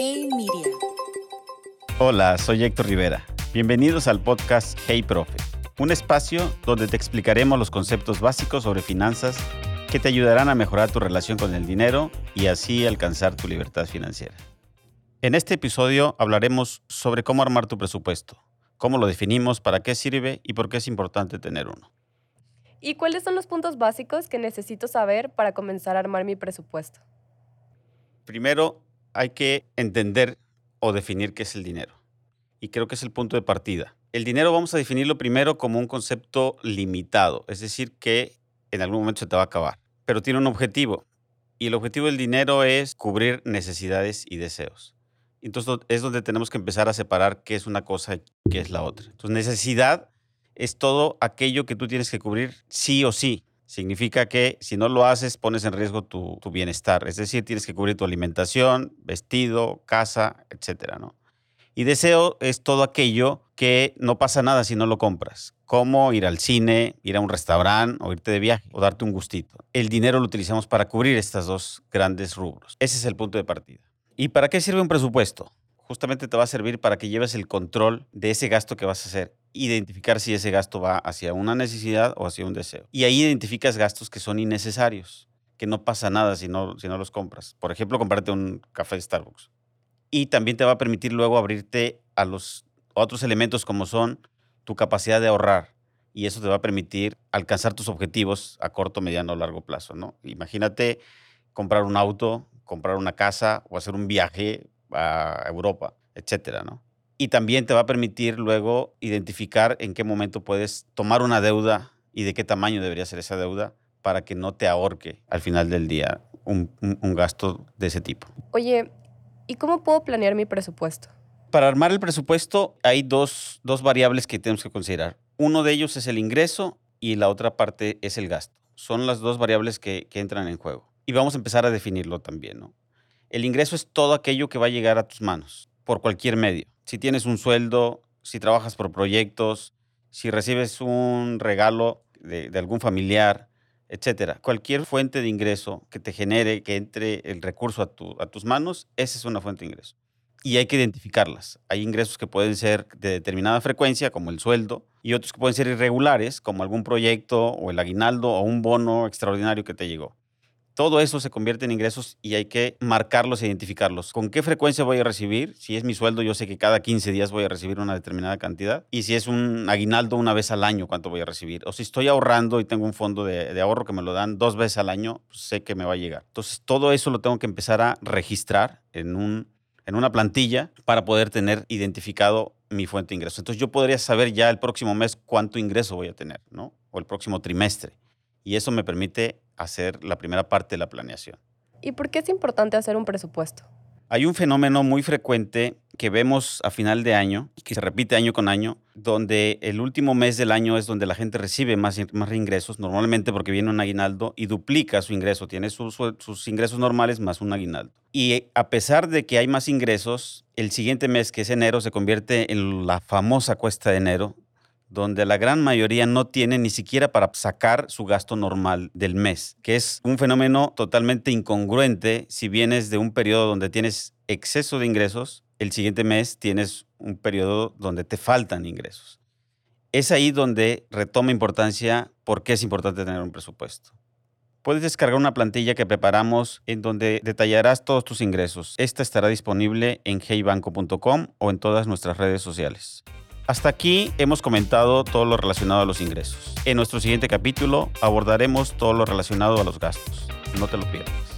Hey Media. Hola, soy Héctor Rivera. Bienvenidos al podcast Hey Profe, un espacio donde te explicaremos los conceptos básicos sobre finanzas que te ayudarán a mejorar tu relación con el dinero y así alcanzar tu libertad financiera. En este episodio hablaremos sobre cómo armar tu presupuesto, cómo lo definimos, para qué sirve y por qué es importante tener uno. ¿Y cuáles son los puntos básicos que necesito saber para comenzar a armar mi presupuesto? Primero, hay que entender o definir qué es el dinero. Y creo que es el punto de partida. El dinero vamos a definirlo primero como un concepto limitado, es decir, que en algún momento se te va a acabar, pero tiene un objetivo. Y el objetivo del dinero es cubrir necesidades y deseos. Entonces es donde tenemos que empezar a separar qué es una cosa y qué es la otra. Entonces necesidad es todo aquello que tú tienes que cubrir sí o sí. Significa que si no lo haces, pones en riesgo tu, bienestar. Es decir, tienes que cubrir tu alimentación, vestido, casa, etcétera, ¿no? Y deseo es todo aquello que no pasa nada si no lo compras, como ir al cine, ir a un restaurante o irte de viaje o darte un gustito. El dinero lo utilizamos para cubrir estas dos grandes rubros. Ese es el punto de partida. ¿Y para qué sirve un presupuesto? Justamente te va a servir para que lleves el control de ese gasto que vas a hacer, identificar si ese gasto va hacia una necesidad o hacia un deseo. Y ahí identificas gastos que son innecesarios, que no pasa nada si no, si no los compras. Por ejemplo, comprarte un café de Starbucks y también te va a permitir luego abrirte a los otros elementos como son tu capacidad de ahorrar y eso te va a permitir alcanzar tus objetivos a corto, mediano o largo plazo, ¿no? Imagínate comprar un auto, comprar una casa o hacer un viaje a Europa, etcétera, ¿no? Y también te va a permitir luego identificar en qué momento puedes tomar una deuda y de qué tamaño debería ser esa deuda para que no te ahorque al final del día un, un, un gasto de ese tipo. Oye, ¿Y cómo puedo planear mi presupuesto? Para armar el presupuesto hay dos, dos, variables que tenemos que considerar. Uno de ellos es el ingreso y la otra parte es el gasto. Son las dos variables que, que entran en juego. Y vamos a empezar a definirlo también. ¿no? El ingreso es todo aquello que va a llegar a tus manos por cualquier medio. Si tienes un sueldo, si trabajas por proyectos, si recibes un regalo de, algún familiar, etcétera. Cualquier fuente de ingreso que te genere que entre el recurso a, a, tus manos, esa es una fuente de ingreso. Y hay que identificarlas. Hay ingresos que pueden ser de determinada frecuencia, como el sueldo, y otros que pueden ser irregulares, como algún proyecto o el aguinaldo o un bono extraordinario que te llegó. Todo eso se convierte en ingresos y hay que marcarlos e identificarlos. ¿Con qué frecuencia voy a recibir? Si es mi sueldo, yo sé que cada 15 días voy a recibir una determinada cantidad. Y si es un aguinaldo una vez al año, ¿cuánto voy a recibir? O si estoy ahorrando y tengo un fondo de, ahorro que me lo dan dos veces al año, pues sé que me va a llegar. Entonces, todo eso lo tengo que empezar a registrar en, un, en una plantilla para poder tener identificado mi fuente de ingreso. Entonces, yo podría saber ya el próximo mes cuánto ingreso voy a tener, ¿no? O el próximo trimestre. Y eso me permite hacer la primera parte de la planeación. ¿Y por qué es importante hacer un presupuesto? Hay un fenómeno muy frecuente que vemos a final de año, que se repite año con año, donde el último mes del año es donde la gente recibe más, más ingresos, normalmente porque viene un aguinaldo y duplica su ingreso, tiene sus, sus ingresos normales más un aguinaldo. Y a pesar de que hay más ingresos, el siguiente mes, que es enero, se convierte en la famosa cuesta de enero, donde la gran mayoría no tiene ni siquiera para sacar su gasto normal del mes, que es un fenómeno totalmente incongruente si vienes de un periodo donde tienes exceso de ingresos, el siguiente mes tienes un periodo donde te faltan ingresos. Es ahí donde retoma importancia por qué es importante tener un presupuesto. Puedes descargar una plantilla que preparamos en donde detallarás todos tus ingresos. Esta estará disponible en heybanco.com o en todas nuestras redes sociales. Hasta aquí hemos comentado todo lo relacionado a los ingresos. En nuestro siguiente capítulo abordaremos todo lo relacionado a los gastos. No te lo pierdas.